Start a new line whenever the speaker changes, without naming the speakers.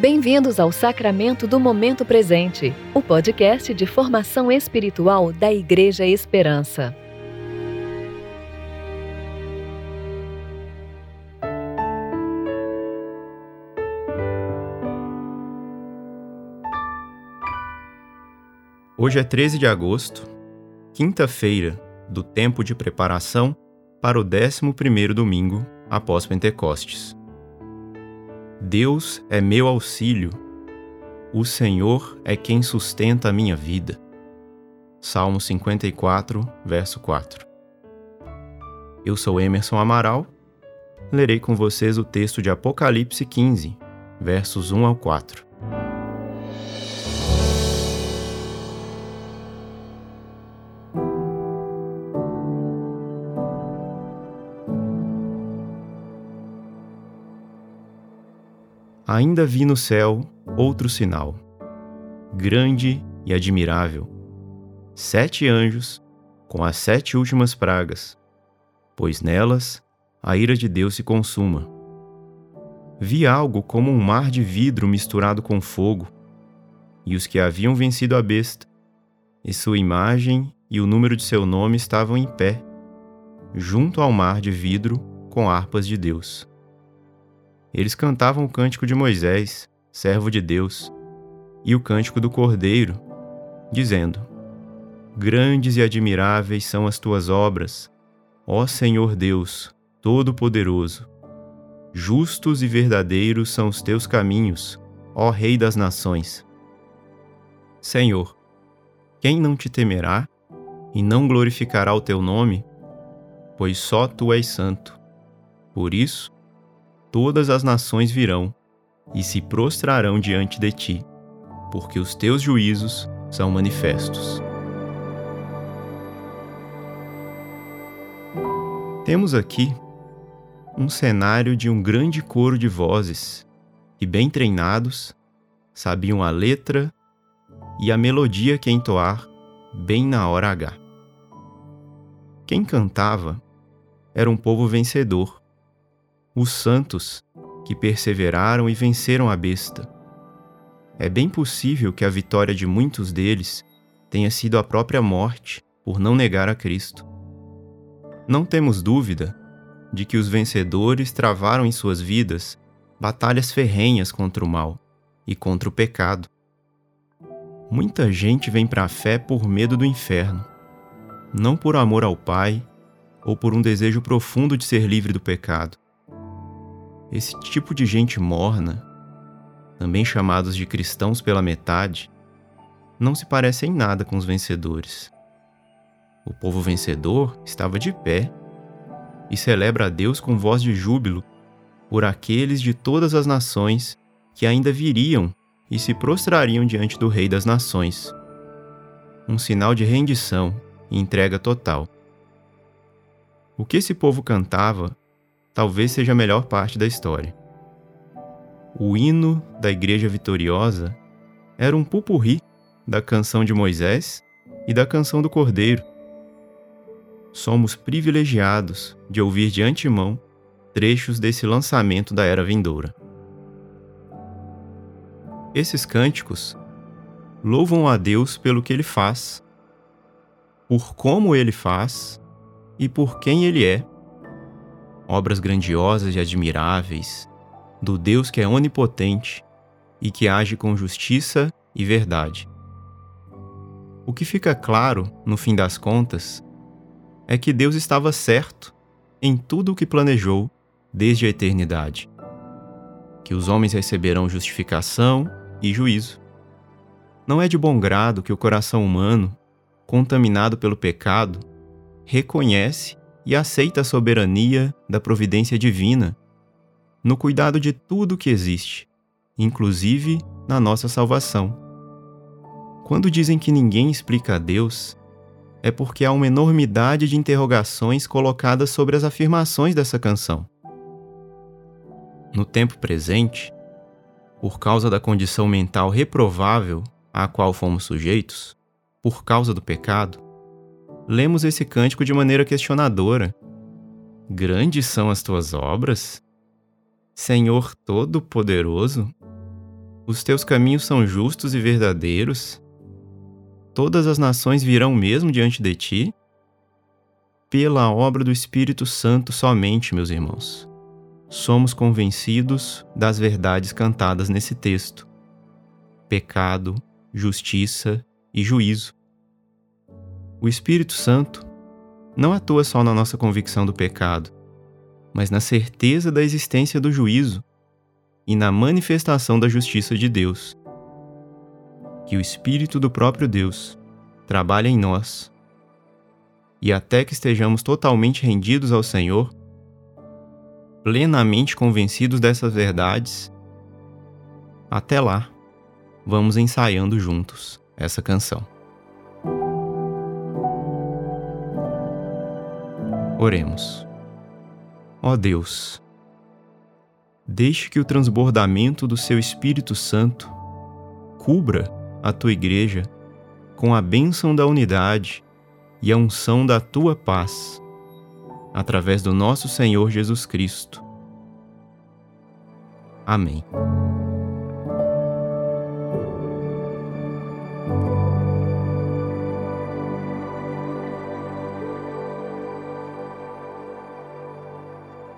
Bem-vindos ao Sacramento do Momento Presente, o podcast de formação espiritual da Igreja Esperança.
Hoje é 13 de agosto, quinta-feira do tempo de preparação para o 11º domingo após Pentecostes. Deus é meu auxílio. O Senhor é quem sustenta a minha vida. Salmo 54, verso 4. Eu sou Emerson Amaral. Lerei com vocês o texto de Apocalipse 15, versos 1 ao 4. Ainda vi no céu outro sinal, grande e admirável: sete anjos com as sete últimas pragas, pois nelas a ira de Deus se consuma. Vi algo como um mar de vidro misturado com fogo, e os que haviam vencido a besta, e sua imagem e o número de seu nome estavam em pé, junto ao mar de vidro com harpas de Deus. Eles cantavam o cântico de Moisés, servo de Deus, e o cântico do Cordeiro, dizendo: Grandes e admiráveis são as tuas obras, ó Senhor Deus, Todo-Poderoso. Justos e verdadeiros são os teus caminhos, ó Rei das Nações. Senhor, quem não te temerá e não glorificará o teu nome? Pois só tu és santo. Por isso, todas as nações virão e se prostrarão diante de ti, porque os teus juízos são manifestos. Temos aqui um cenário de um grande coro de vozes que, bem treinados, sabiam a letra e a melodia que entoar bem na hora H. Quem cantava era um povo vencedor os santos que perseveraram e venceram a besta. É bem possível que a vitória de muitos deles tenha sido a própria morte por não negar a Cristo. Não temos dúvida de que os vencedores travaram em suas vidas batalhas ferrenhas contra o mal e contra o pecado. Muita gente vem para a fé por medo do inferno, não por amor ao Pai ou por um desejo profundo de ser livre do pecado. Esse tipo de gente morna, também chamados de cristãos pela metade, não se parece em nada com os vencedores. O povo vencedor estava de pé e celebra a Deus com voz de júbilo por aqueles de todas as nações que ainda viriam e se prostrariam diante do Rei das Nações. Um sinal de rendição e entrega total. O que esse povo cantava talvez seja a melhor parte da história. O hino da Igreja Vitoriosa era um pupurri da canção de Moisés e da canção do Cordeiro. Somos privilegiados de ouvir de antemão trechos desse lançamento da era vindoura. Esses cânticos louvam a Deus pelo que ele faz, por como ele faz e por quem ele é obras grandiosas e admiráveis do Deus que é onipotente e que age com justiça e verdade. O que fica claro, no fim das contas, é que Deus estava certo em tudo o que planejou desde a eternidade. Que os homens receberão justificação e juízo. Não é de bom grado que o coração humano, contaminado pelo pecado, reconhece e aceita a soberania da providência divina no cuidado de tudo que existe, inclusive na nossa salvação. Quando dizem que ninguém explica a Deus, é porque há uma enormidade de interrogações colocadas sobre as afirmações dessa canção. No tempo presente, por causa da condição mental reprovável à qual fomos sujeitos, por causa do pecado, lemos esse cântico de maneira questionadora. Grandes são as tuas obras? Senhor Todo-Poderoso? Os teus caminhos são justos e verdadeiros? Todas as nações virão mesmo diante de ti? Pela obra do Espírito Santo somente, meus irmãos, somos convencidos das verdades cantadas nesse texto: pecado, justiça e juízo. O Espírito Santo não atua só na nossa convicção do pecado, mas na certeza da existência do juízo e na manifestação da justiça de Deus. Que o Espírito do próprio Deus trabalhe em nós e até que estejamos totalmente rendidos ao Senhor, plenamente convencidos dessas verdades, até lá, vamos ensaiando juntos essa canção. Oremos. Ó Deus, deixe que o transbordamento do seu Espírito Santo cubra a tua igreja com a bênção da unidade e a unção da tua paz, através do nosso Senhor Jesus Cristo. Amém.